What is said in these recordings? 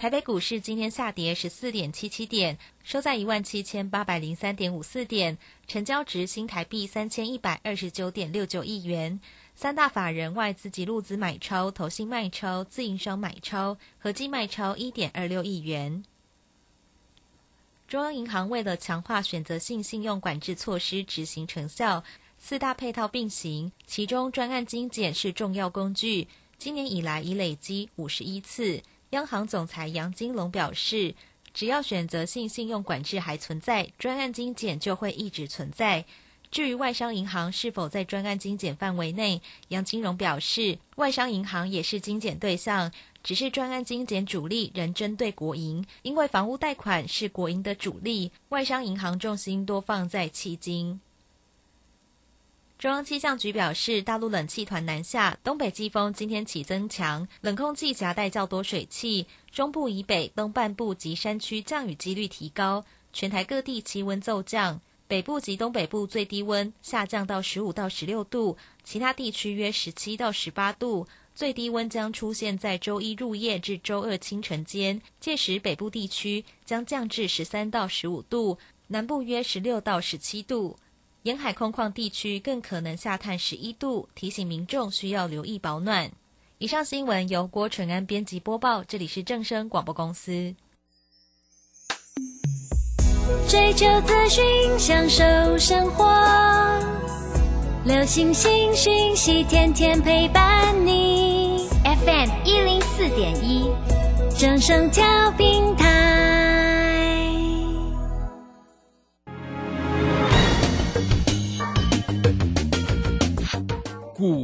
台北股市今天下跌十四点七七点，收在一万七千八百零三点五四点，成交值新台币三千一百二十九点六九亿元。三大法人外资及路资买超、投信卖超、自营商买超，合计卖超一点二六亿元。中央银行为了强化选择性信用管制措施执行成效，四大配套并行，其中专案精简是重要工具。今年以来已累积五十一次。央行总裁杨金龙表示，只要选择性信用管制还存在，专案精简就会一直存在。至于外商银行是否在专案精简范围内，杨金荣表示，外商银行也是精简对象，只是专案精简主力仍针对国营，因为房屋贷款是国营的主力，外商银行重心多放在迄金。中央气象局表示，大陆冷气团南下，东北季风今天起增强，冷空气夹带较多水汽，中部以北、东半部及山区降雨几率提高，全台各地气温骤降。北部及东北部最低温下降到十五到十六度，其他地区约十七到十八度。最低温将出现在周一入夜至周二清晨间，届时北部地区将降至十三到十五度，南部约十六到十七度，沿海空旷地区更可能下探十一度，提醒民众需要留意保暖。以上新闻由郭纯安编辑播报，这里是正声广播公司。追求资讯，享受生活。流星星讯息，天天陪伴你。FM 一零四点一，正声调频台。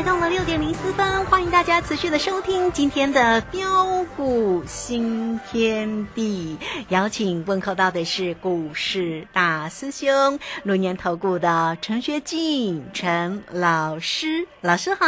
来到了六点零四分，欢迎大家持续的收听今天的标股新天地。邀请问候到的是股市大师兄龙年投顾的陈学进陈老师，老师好。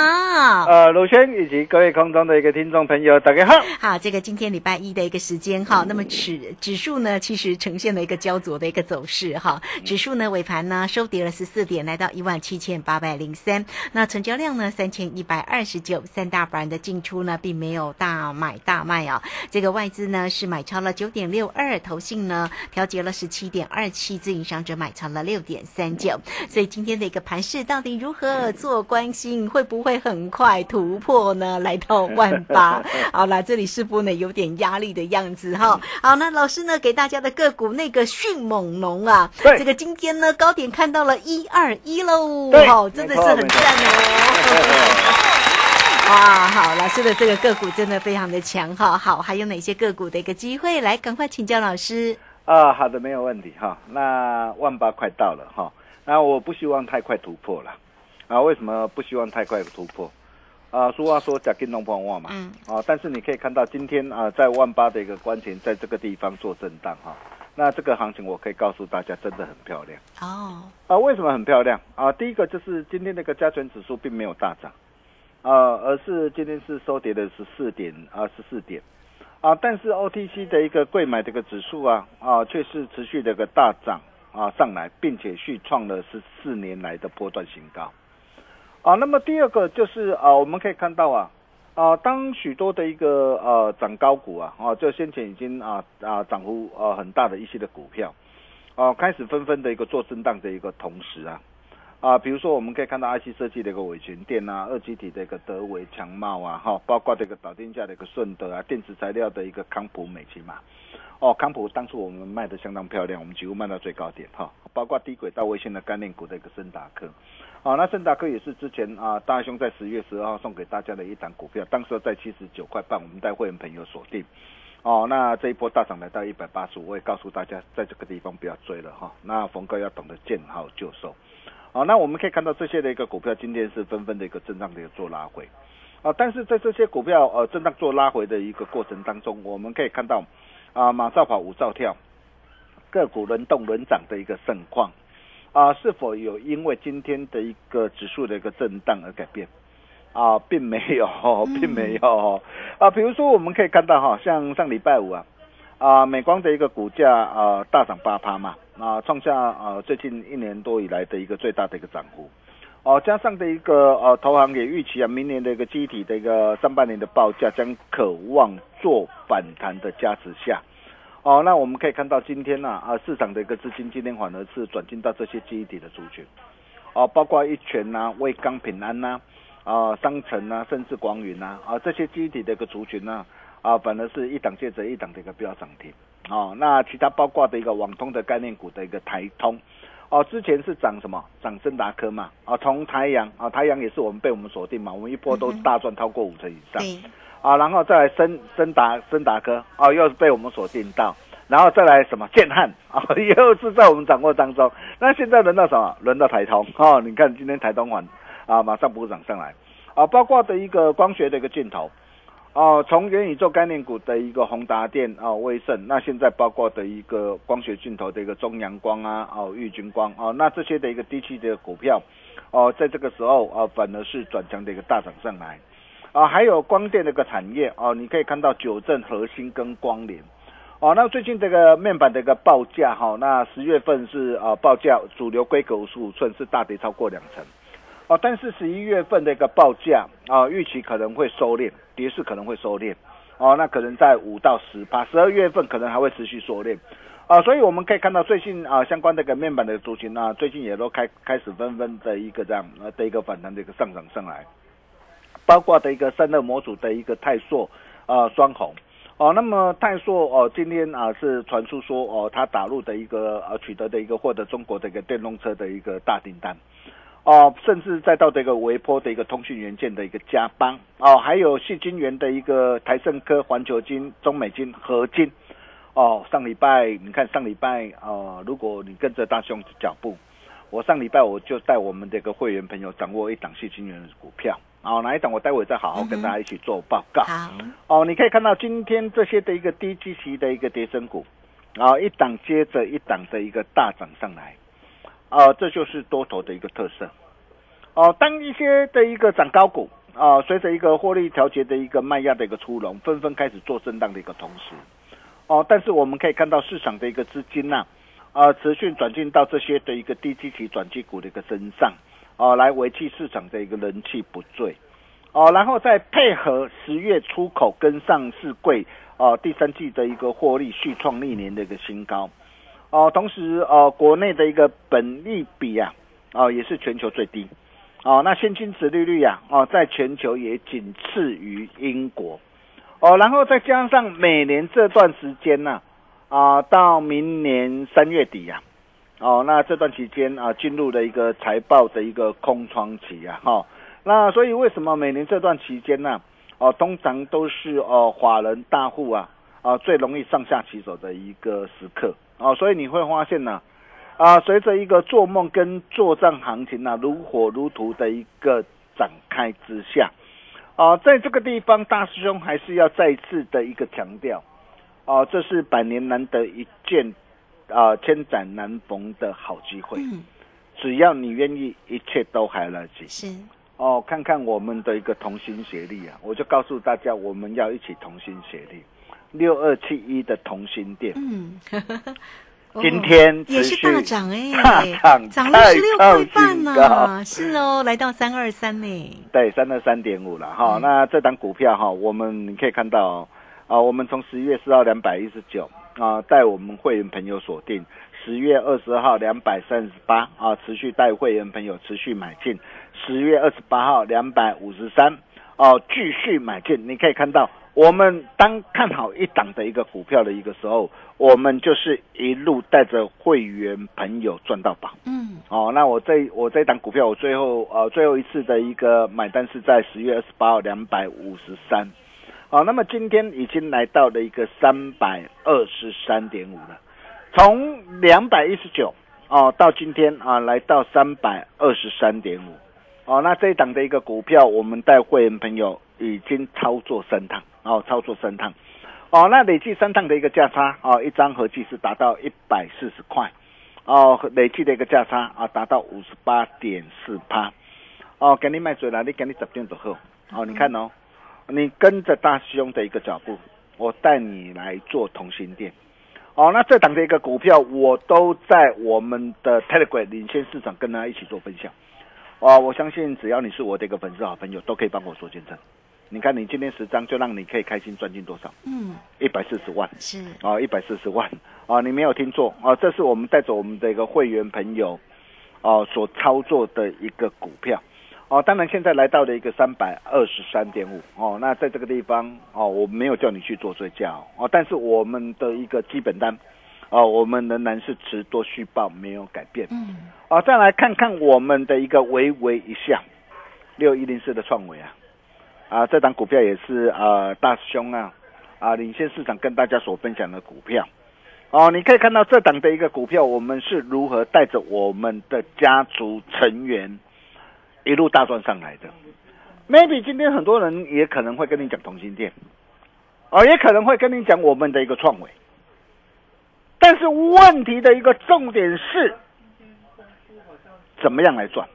呃，鲁轩以及各位空中的一个听众朋友，大家好。好，这个今天礼拜一的一个时间哈，那么指指数呢，其实呈现了一个焦灼的一个走势哈。指数呢尾盘呢收跌了十四点，来到一万七千八百零三。那成交量呢三千一百二十九，三大板的进出呢并没有大买大卖啊。这个外资呢是买超了九点六二，投信呢调节了十七点二七，自营商者买超了六点三九。所以今天的一个盘势到底如何做关心，会不会很快突破呢？来到万八。好啦，这里是不呢有点压力的样子哈。好，那老师呢给大家的个股那个迅猛龙啊，对这个今天呢高点看到了一二一喽，对哦，真的是很赞哦。哇，好，老师的这个个股真的非常的强哈。好，还有哪些个股的一个机会？来，赶快请教老师。啊，好的，没有问题哈。那万八快到了哈，那我不希望太快突破了啊。为什么不希望太快突破？啊，俗话说“假金龙碰万”嘛，嗯，啊，但是你可以看到今天啊，在万八的一个关前，在这个地方做震荡哈。那这个行情我可以告诉大家，真的很漂亮哦，啊。为什么很漂亮啊？第一个就是今天那个加权指数并没有大涨，啊，而是今天是收跌的十四点啊，十四点。啊，但是 OTC 的一个贵买这个指数啊啊，却是持续的一个大涨啊上来，并且续创了十四年来的波段新高。啊，那么第二个就是啊，我们可以看到啊啊，当许多的一个呃涨高股啊啊，就先前已经啊啊涨幅呃很大的一些的股票，啊开始纷纷的一个做震荡的一个同时啊。啊，比如说我们可以看到 IC 设计的一个伟全电啊，二极体的一个德维强茂啊，哈，包括这个导电价的一个顺德啊，电子材料的一个康普美奇嘛，哦，康普当初我们卖的相当漂亮，我们几乎卖到最高点哈，包括低轨道卫星的概念股的一个森达科，啊，那森达科也是之前啊大兄在十月十二号送给大家的一档股票，当时在七十九块半，我们带会员朋友锁定。哦，那这一波大涨来到一百八十五，我也告诉大家，在这个地方不要追了哈。那逢哥要懂得见好就收。好，那我们可以看到这些的一个股票，今天是纷纷的一个震荡的一个做拉回，啊，但是在这些股票呃震荡做拉回的一个过程当中，我们可以看到啊马照跑五照跳，个股轮动轮涨的一个盛况，啊，是否有因为今天的一个指数的一个震荡而改变？啊，并没有，并没有啊。比如说我们可以看到哈，像上礼拜五啊，啊美光的一个股价啊大涨八趴嘛。啊，创下啊最近一年多以来的一个最大的一个涨幅，哦，加上的一个呃投行也预期啊，明年的一个机体的一个上半年的报价将渴望做反弹的加持下，哦，那我们可以看到今天呢啊市场的一个资金今天反而是转进到这些机体的族群，哦，包括一拳呐、威刚、平安呐、啊商城呐，甚至广云呐啊这些机体的一个族群呢啊反而是一档接着一档的一个飙涨停。哦，那其他包括的一个网通的概念股的一个台通，哦，之前是涨什么？涨森达科嘛，啊，从太阳啊，太阳也是我们被我们锁定嘛，我们一波都大赚超过五成以上，啊，然后再来森森达森达科，哦，又是被我们锁定到，然后再来什么建汉啊，又是在我们掌握当中。那现在轮到什么？轮到台通哦，你看今天台通完啊，马上补涨上来，啊，包括的一个光学的一个镜头。哦，从元宇宙概念股的一个宏达电啊、威盛，那现在包括的一个光学镜头的一个中阳光啊、哦玉军光啊，那这些的一个低期的股票，哦，在这个时候啊，反而是转强的一个大涨上来，啊，还有光电的一个产业哦，你可以看到九正核心跟光联，哦，那最近这个面板的一个报价哈，那十月份是啊报价主流规格五十五寸是大跌超过两成。哦，但是十一月份的一个报价啊，预期可能会收敛，跌势可能会收敛，哦，那可能在五到十趴，十二月份可能还会持续收敛，啊，所以我们可以看到最近啊相关的一个面板的族群啊，最近也都开开始纷纷的一个这样呃的一个反弹的一个上涨上来，包括的一个散热模组的一个泰硕啊双红，哦，那么泰硕哦今天啊是传出说哦它打入的一个呃取得的一个获得中国的一个电动车的一个大订单。哦，甚至再到这个微波的一个通讯元件的一个加邦哦，还有细晶圆的一个台盛科、环球金、中美金、合金哦。上礼拜你看上礼拜哦，如果你跟着大兄脚步，我上礼拜我就带我们这个会员朋友掌握一档细晶圆的股票哦，哪一档我待会再好好跟大家一起做报告。好，哦，你可以看到今天这些的一个低基期的一个跌升股，啊、一档接着一档的一个大涨上来，啊、这就是多头的一个特色。哦，当一些的一个涨高股啊、随着一个获利调节的一个卖压的一个出笼，纷纷开始做震荡的一个同时，哦，但是我们可以看到市场的一个资金呐、啊，持续转进到这些的一个低基期转机股的一个身上，哦，来维系市场的一个人气不坠。哦，然后再配合十月出口跟上市柜哦，第三季的一个获利续创历年的一个新高，哦，同时哦，国内的一个本利比啊，哦也是全球最低，哦，那现金值利率啊，哦，在全球也仅次于英国，哦，然后再加上每年这段时间呢、啊，到明年三月底呀、哦，那这段期间啊，进入了一个财报的一个空窗期啊，哈、那所以为什么每年这段期间呢、哦，通常都是哦法人大户啊啊最容易上下其手的一个时刻。哦，所以你会发现呢啊，随着一个做梦跟作战行情啊如火如荼的一个展开之下，啊，在这个地方大师兄还是要再次的一个强调，哦、这是百年难得一见啊千载难逢的好机会，嗯，只要你愿意，一切都还来得及。是，哦，看看我们的一个同心协力啊，我就告诉大家，我们要一起同心协力。六二七一的同心店，嗯，今天也是大涨哎、大涨涨了十六再块半呢、高。是哦，来到三二三呢，对，三二三点五了哈。嗯。那这档股票哈，我们你可以看到哦啊，我们从十一月四号两百一十九啊，带我们会员朋友锁定，十月二十号两百三十八啊，持续带会员朋友持续买进，十月二十八号两百五十三哦，继续买进。你可以看到，我们当看好一档的一个股票的一个时候，我们就是一路带着会员朋友赚到宝。嗯，哦，那我这我这一档股票，我最后呃最后一次的一个买单是在十月二十八号两百五十三，哦，那么今天已经来到了一个三百二十三点五了，从两百一十九哦到今天啊来到三百二十三点五，哦，那这一档的一个股票，我们带会员朋友已经操作三趟，哦，操作三趟。哦，那累计三趟的一个价差哦，一张合计是达到一百四十块，哦，累计的一个价差啊达到五十八点四趴，哦，给你买嘴了，你给你十点就好，哦，你看哦，你跟着大师兄的一个脚步，我带你来做同心店，哦，那这档的一个股票我都在我们的 Telegram 领先市场跟大家一起做分享，哦，我相信只要你是我的一个粉丝好朋友，都可以帮我做见证。你看，你今天十张就让你可以开心赚进多少？嗯，一百四十万。是，哦，一百四十万。哦，你没有听错。哦，这是我们带着我们的一个会员朋友哦所操作的一个股票哦，当然现在来到了一个三百二十三点五哦，那在这个地方哦，我没有叫你去做追加哦哦，但是我们的一个基本单哦，我们仍然是持多续报没有改变嗯，哦，再来看看我们的一个微微一笑六一零四的创维啊啊，这档股票也是呃大师兄啊啊领先市场跟大家所分享的股票。哦，你可以看到这档的一个股票，我们是如何带着我们的家族成员一路大赚上来的。maybe 今天很多人也可能会跟你讲同心店，哦，也可能会跟你讲我们的一个创维，但是问题的一个重点是，怎么样来赚？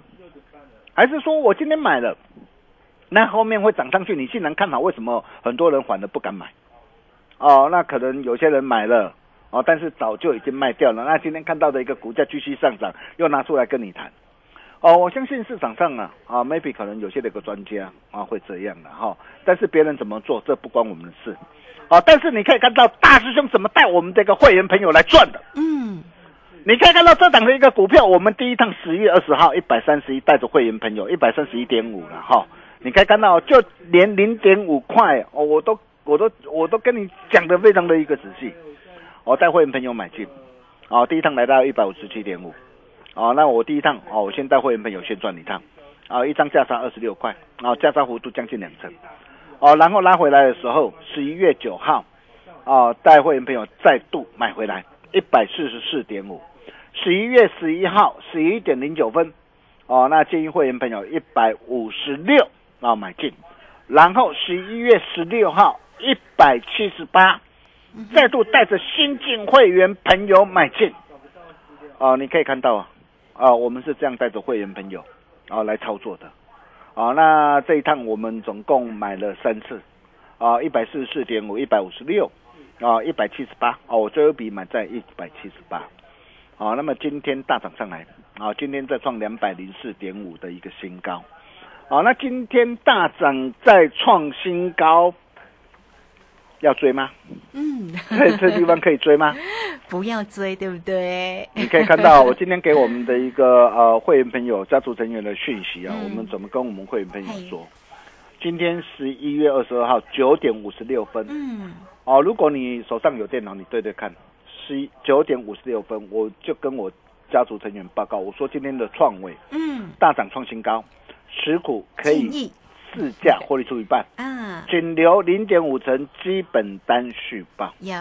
还是说我今天买了，那后面会涨上去？你竟然看好，为什么很多人反而不敢买？哦，那可能有些人买了，哦，但是早就已经卖掉了。那今天看到的一个股价继续上涨，又拿出来跟你谈。哦，我相信市场上啊，啊，maybe 可能有些的一个专家啊会这样的哈、但是别人怎么做，这不关我们的事。哦，但是你可以看到大师兄怎么带我们这个会员朋友来赚的。嗯，你可以看到这档的一个股票，我们第一趟十月二十号一百三十一，带着会员朋友一百三十一点五了哈。你可以看到，就连零点五块哦，我都我都我都跟你讲的非常的一个仔细。我带会员朋友买进，哦，第一趟来到一百五十七点五，哦，那我第一趟哦，我先带会员朋友先赚一趟，啊、一张价差二十六块，啊、价差幅度将近两成，哦，然后拉回来的时候，十一月九号，哦，带会员朋友再度买回来一百四十四点五，十一月十一号十一点零九分，哦，那建议会员朋友一百五十六啊买进，然后十一月十六号一百七十八，再度带着新进会员朋友买进，哦，你可以看到啊，啊，我们是这样带着会员朋友啊来操作的，啊，那这一趟我们总共买了三次，啊，一百四十四点五，一百五十六，啊，一百七十八，哦，我最后一笔买在一百七十八，啊，那么今天大涨上来，啊，今天再创两百零四点五的一个新高，啊，那今天大涨再创新高，要追吗？嗯，在这地方可以追吗？不要追，对不对？你可以看到，我今天给我们的一个呃会员朋友、家族成员的讯息啊，嗯我们怎么跟我们会员朋友说？今天十一月二十二号九点五十六分嗯，哦，如果你手上有电脑，你对对看，十九点五十六分，我就跟我家族成员报告，我说今天的创伟嗯，大涨创新高，持股可以市价获利出一半，嗯，仅留零点五成基本单续报。有，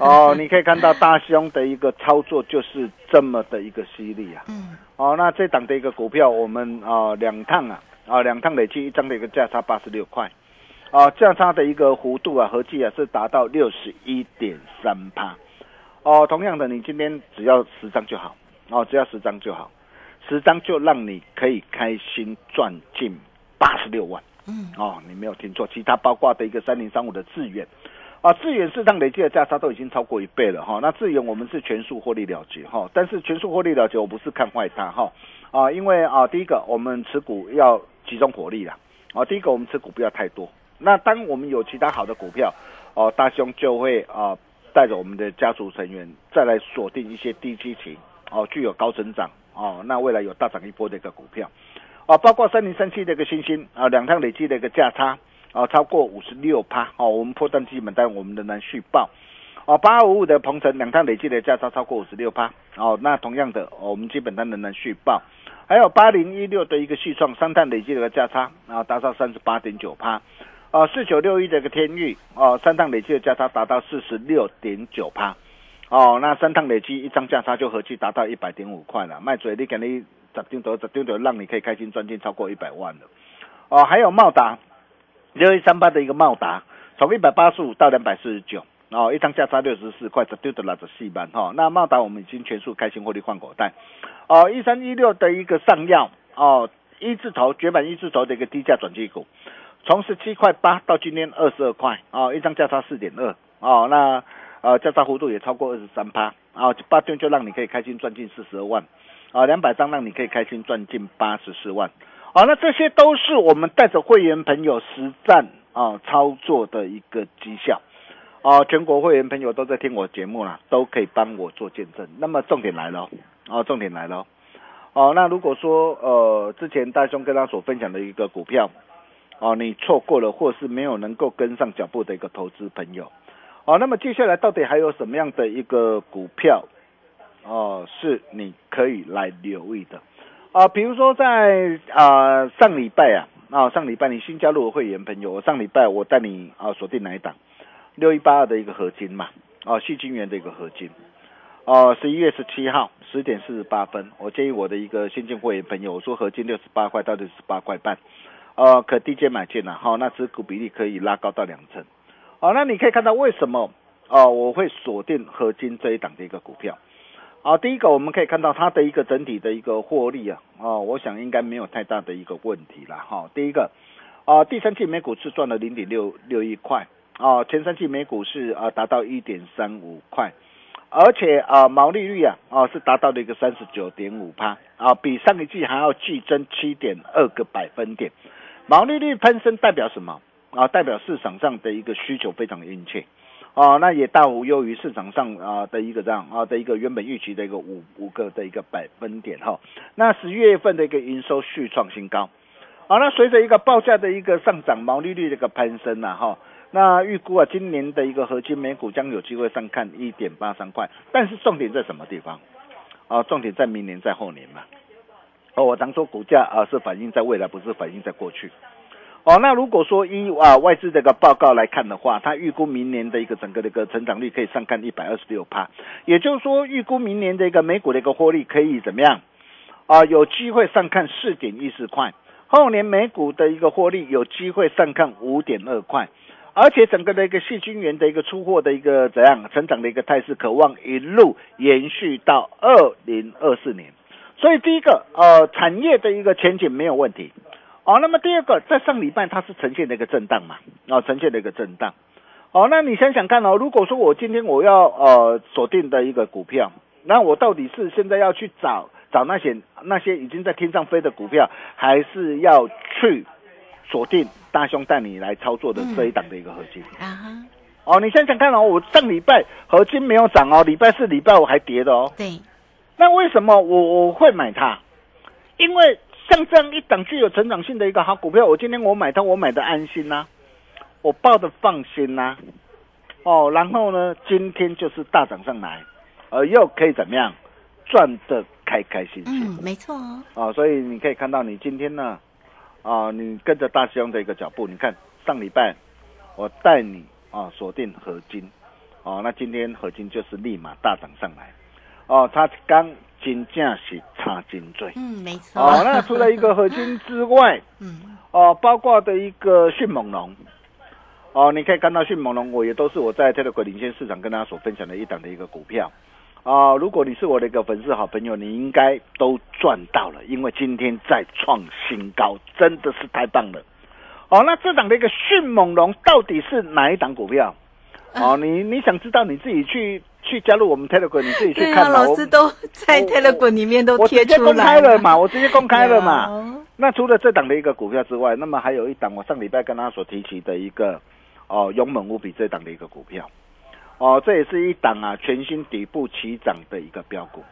哦，你可以看到大兄的一个操作就是这么的一个犀利啊！嗯，哦，那这档的一个股票，我们啊、两趟啊。啊两趟累计一张的一个价差八十六块，啊价差的一个幅度啊合计啊是达到六十一点三趴。哦，同样的，你今天只要十张就好，哦，只要十张就好，十张就让你可以开心赚进八十六万。嗯，哦，你没有听错，其他包括的一个三零三五的智远，啊，智远市场累计的价差都已经超过一倍了哈。那智远我们是全数获利了结哈，但是全数获利了结，我不是看坏它哈啊，因为啊，第一个我们持股要集中火力啦，啊，第一个我们持股不要太多。那当我们有其他好的股票，哦、大兄就会啊带着我们的家族成员再来锁定一些低基情哦，具有高增长哦，那未来有大涨一波的一个股票。啊，包括三零三七的一个新兴啊，两趟累计的一个价差啊，超过五十六趴哦，我们破断基本单，我们仍然续报。哦，八五五的鹏程两趟累计的价差超过五十六趴哦，那同样的、哦我们基本单仍然续报。还有八零一六的一个续创三趟累计的一个价差啊，达到三十八点九趴。啊，四九六一的一个天域哦，三趟累计的价差达到四十六点九趴。哦，那三趟累计一张价差就合计达到一百点五块了，卖嘴你肯定十丢头十丢头，让你可以开心赚进超过一百万的。哦，还有茂达六一三八的一个茂达，从一百八十五到两百四十九，哦，一张价差六十四块，丢头拉着四万哈。那茂达我们已经全数开心获利换口袋。哦，一三一六的一个上药哦，一字头绝版一字头的一个低价转机股，从十七块八到今天二十二块哦，一张价差四点二哦，那呃价差幅度也超过二十三趴啊，八天就让你可以开心赚进四十二万啊，两百张让你可以开心赚进八十四万。好、那这些都是我们带着会员朋友实战啊操作的一个绩效。啊、全国会员朋友都在听我节目啦，都可以帮我做见证。那么重点来了哦，哦，重点来了哦。哦，那如果说呃之前大兄跟他所分享的一个股票，哦，你错过了或是没有能够跟上脚步的一个投资朋友，好，那么接下来到底还有什么样的一个股票，哦，是你可以来留意的？啊，比如说在啊、上礼拜啊，啊上礼拜你新加入的会员朋友，我上礼拜我带你啊锁定哪一档？六一八二的一个合金嘛，啊细晶元的一个合金，哦十一月十七号十点四十八分，我建议我的一个新进会员朋友，我说合金六十八块到六十八块半，呃可低阶买进了，好、那持股比例可以拉高到两成，哦那你可以看到为什么哦我会锁定合金这一档的一个股票。啊，第一个我们可以看到它的一个整体的一个获利啊，哦，我想应该没有太大的一个问题了哈、第一个，啊，第三季每股是赚了零点六六一块，啊，前三季每股是啊达到一点三五块，而且啊毛利率啊啊是达到了一个三十九点五趴啊，比上一季还要季增七点二个百分点，毛利率攀升代表什么？啊，代表市场上的一个需求非常殷切。哦，那也大幅优于市场上啊的一个这样啊的一个原本预期的一个五五个的一个百分点哈、那十一月份的一个营收续创新高，好、那随着一个报价的一个上涨，毛利率的一个攀升呐、哈、那预估啊今年的一个合金美股将有机会上看一点八三块，但是重点在什么地方？啊，重点在明年在后年嘛。哦，我常说股价啊是反映在未来，不是反映在过去。哦，那如果说依啊外资这个报告来看的话，它预估明年的一个整个的一个成长率可以上看一百二十六趴，也就是说预估明年的一个美股的一个获利可以怎么样？啊，有机会上看四点一四块，后年美股的一个获利有机会上看五点二块，而且整个的一个细菌源的一个出货的一个怎样成长的一个态势，渴望一路延续到二零二四年。所以第一个呃产业的一个前景没有问题，哦，那么第二个在上礼拜它是呈现的一个震荡嘛，啊、呈现的一个震荡。哦，那你想想看哦，如果说我今天我要呃锁定的一个股票，那我到底是现在要去找找那些那些已经在天上飞的股票，还是要去锁定大兄带你来操作的这一档的一个核心？啊哈，哦，你想想看哦，我上礼拜合金没有涨哦，礼拜四、礼拜五还跌的哦。对，那为什么我我会买它？因为像这样一档具有成长性的一个好股票，我今天我买它，我买的安心呐、我抱的放心呐、哦，然后呢，今天就是大涨上来，呃，又可以怎么样赚的开开心心。嗯，没错哦，哦，所以你可以看到，你今天呢，啊，你跟着大师兄的一个脚步，你看上礼拜我带你啊锁定合金，哦、那今天合金就是立马大涨上来，哦，他刚金价是差金最，嗯，没错，哦，那除了一个合金之外，嗯，哦，包括的一个迅猛龙，哦，你可以看到迅猛龙，我也都是我在 Telegram 领先市场跟大家所分享的一档的一个股票。啊、如果你是我的一个粉丝好朋友，你应该都赚到了，因为今天在创新高，真的是太棒了。哦，那这档的一个迅猛龙到底是哪一档股票？哦，你你想知道你自己去去加入我们 Telegram，你自己去对啊，看嘛。我老师都在我 Telegram 里面都我贴直接公出来开了嘛，我直接公开了嘛。那除了这档的一个股票之外，那么还有一档我上礼拜跟他所提起的一个哦勇猛无比这档的一个股票，哦，这也是一档啊全新底部起涨的一个标股，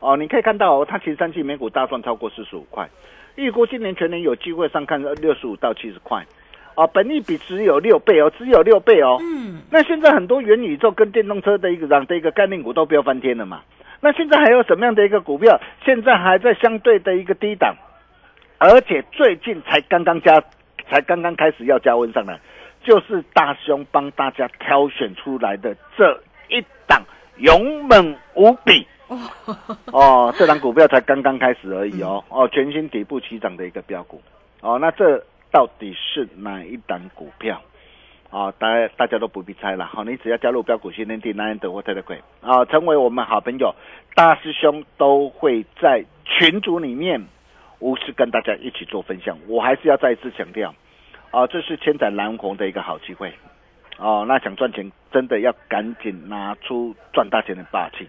哦，你可以看到哦，它其实三季每股大赚超过四十五块，预估今年全年有机会上看六十五到七十块，哦，本益比只有六倍哦，只有六倍哦，嗯，那现在很多元宇宙跟电动车的一个涨的一个概念股都飙翻天了嘛？那现在还有什么样的一个股票，现在还在相对的一个低档，而且最近才刚刚加，才刚刚开始要加温上来，就是大兄帮大家挑选出来的这一档勇猛无比。哦，这档股票才刚刚开始而已哦，哦，全新底部起涨的一个标股，哦，那这到底是哪一档股票？啊、大家大家都不必猜了，好，你只要加入标股训练地 Nine 德或 Telegram 啊，成为我们好朋友，大师兄都会在群组里面无私跟大家一起做分享。我还是要再一次强调，啊，这是千载难逢的一个好机会，哦、那想赚钱真的要赶紧拿出赚大钱的霸气，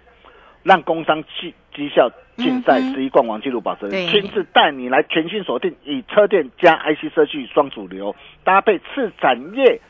让工商绩绩效竞赛十一冠王纪录保持人亲自带你来全新锁定，以车电加 IC 设计双主流搭配次产业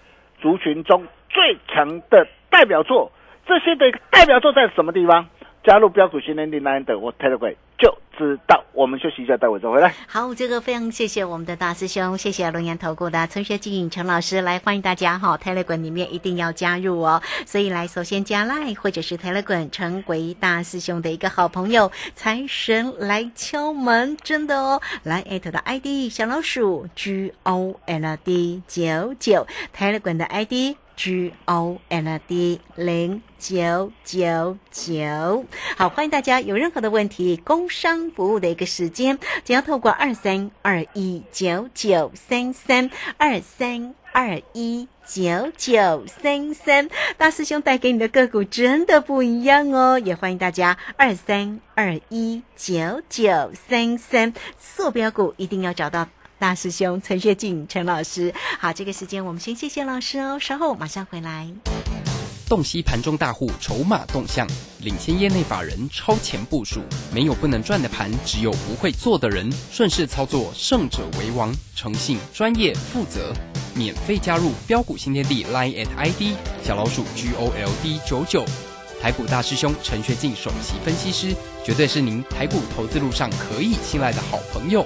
族群中最强的代表作，这些的代表作在什么地方？加入标股训练营 Nine 的我 Telegram 就知道。我们休息一下，待会再回来。好，这个非常谢谢我们的大师兄，谢谢龙岩投顾的陈学静陈老师来欢迎大家哈，Telegram 里面一定要加入哦。所以来首先加来或者是 Telegram 成为大师兄的一个好朋友，财神来敲门，真的哦。来艾特的 ID 小老鼠 G O L D 九九，Telegram 的 ID。G O L D 零九九九，好，欢迎大家有任何的问题，工商服务的一个时间，只要透过二三二一九九三三二三二一九九三三，大师兄带给你的个股真的不一样哦，也欢迎大家二三二一九九三三，坐标股一定要找到。大师兄陈学静陈老师，好，这个时间我们先谢谢老师哦，稍后马上回来。洞悉盘中大户筹码动向，领先业内法人超前部署。没有不能赚的盘，只有不会做的人。顺势操作，胜者为王。诚信、专业、负责，免费加入标股新天地 Line at ID 小老鼠 G O L D 九九。台股大师兄陈学进首席分析师，绝对是您台股投资路上可以信赖的好朋友。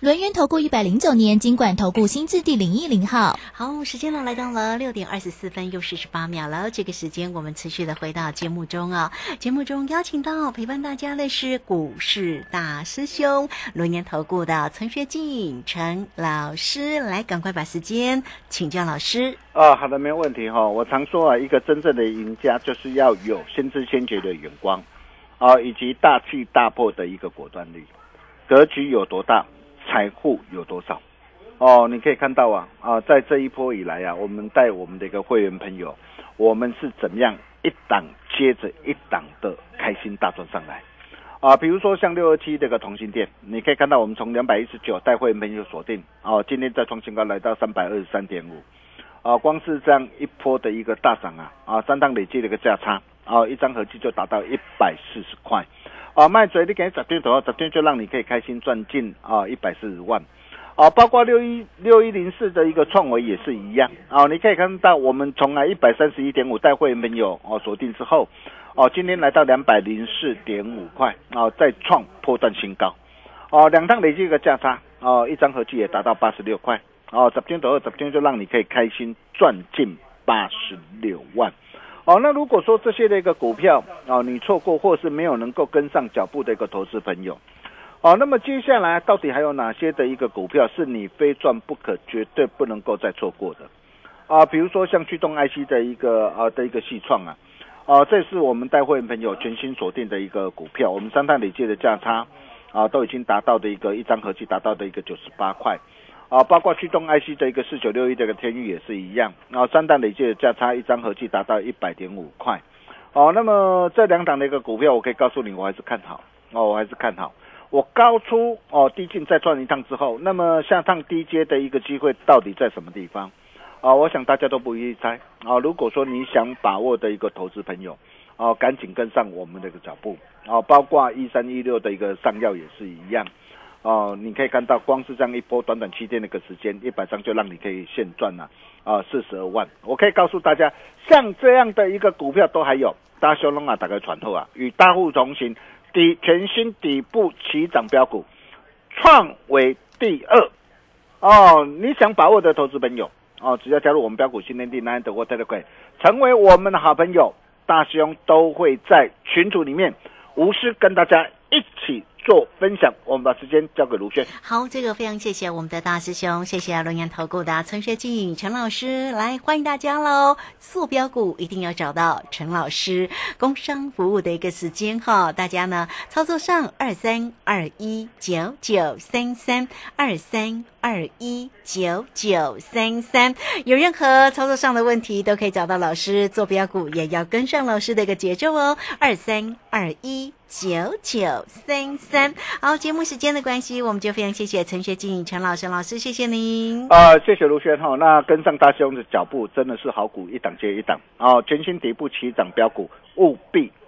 轮源投顾一百零九年金管投顾新字第零一零号。好，时间呢来到了六点二十四分又四十八秒了。这个时间我们持续的回到节目中啊、节目中邀请到陪伴大家的是股市大师兄轮源投顾的陈学进陈老师，来赶快把时间请教老师。啊，好的，没有问题哈、我常说啊，一个真正的赢家就是要有先知先觉的眼光，啊，以及大气大破的一个果断力。格局有多大，财富有多少？哦，你可以看到啊，啊，在这一波以来啊，我们带我们的一个会员朋友，我们是怎么样一档接着一档的开心大赚上来。啊，比如说像六二七这个同心店，你可以看到我们从两百一十九带会员朋友锁定，哦，今天再创新高来到三百二十三点五。啊，光是这样一波的一个大涨啊，啊，三档累计的一个价差，啊，一张合计就达到一百四十块，啊，卖嘴你给十天左右，十天就让你可以开心赚进啊一百四十万，啊，包括六一六一零四的一个创维也是一样，啊，你可以看到我们从来一百三十一点五带会员朋友哦锁定之后，哦，今天来到两百零四点五块，啊，再创破断新高，哦，两趟累计一个价差，哦，一张合计也达到八十六块。哦，十天左右，十天就让你可以开心赚进八十六万。哦，那如果说这些的一个股票哦，你错过或是没有能够跟上脚步的一个投资朋友，哦，那么接下来到底还有哪些的一个股票是你非赚不可、绝对不能够再错过的？啊，比如说像驱动 IC 的一个啊的一个系创啊，啊，这是我们带会员朋友全新锁定的一个股票，我们三大累计的价差啊都已经达到的一个一张合计达到的一个九十八块。啊，包括驱动 IC 的一个四九六一的一个天域也是一样，啊三档累计的价差一张合计达到一百点五块，哦，那么这两档的一个股票，我可以告诉你，我还是看好，哦，我还是看好，我高出哦低进再赚一趟之后，那么下趟低阶的一个机会到底在什么地方？啊，我想大家都不易猜啊。如果说你想把握的一个投资朋友，哦、赶紧跟上我们的一个脚步，啊，包括一三一六的一个上药也是一样。哦，你可以看到，光是这样一波短短七天的一个时间，一百张就让你可以现赚了啊四十二万。我可以告诉大家，像这样的一个股票都还有，大修龙啊，打开传透啊，与大户同行，底全新底部起涨标股，创为第二。哦，你想把握的投资朋友哦，只要加入我们标股新天地 Nine 的 Water 会，成为我们的好朋友，大兄都会在群组里面无私跟大家做分享。我们把时间交给卢轩。好，这个非常谢谢我们的大师兄，谢谢龙岩投顾的陈学进陈老师，来欢迎大家喽！速标股一定要找到陈老师，工商服务的一个时间哈，大家呢操作上二三二一九九三三二三二一九九三三，有任何操作上的问题都可以找到老师，做标股也要跟上老师的一个节奏哦，二三二一。九九三三，好，节目时间的关系，我们就非常谢谢陈学进陈老师老师，谢谢您。啊、谢谢卢轩哈。那跟上大兄的脚步，真的是好股一档接一档哦，全新底部起涨标股，务必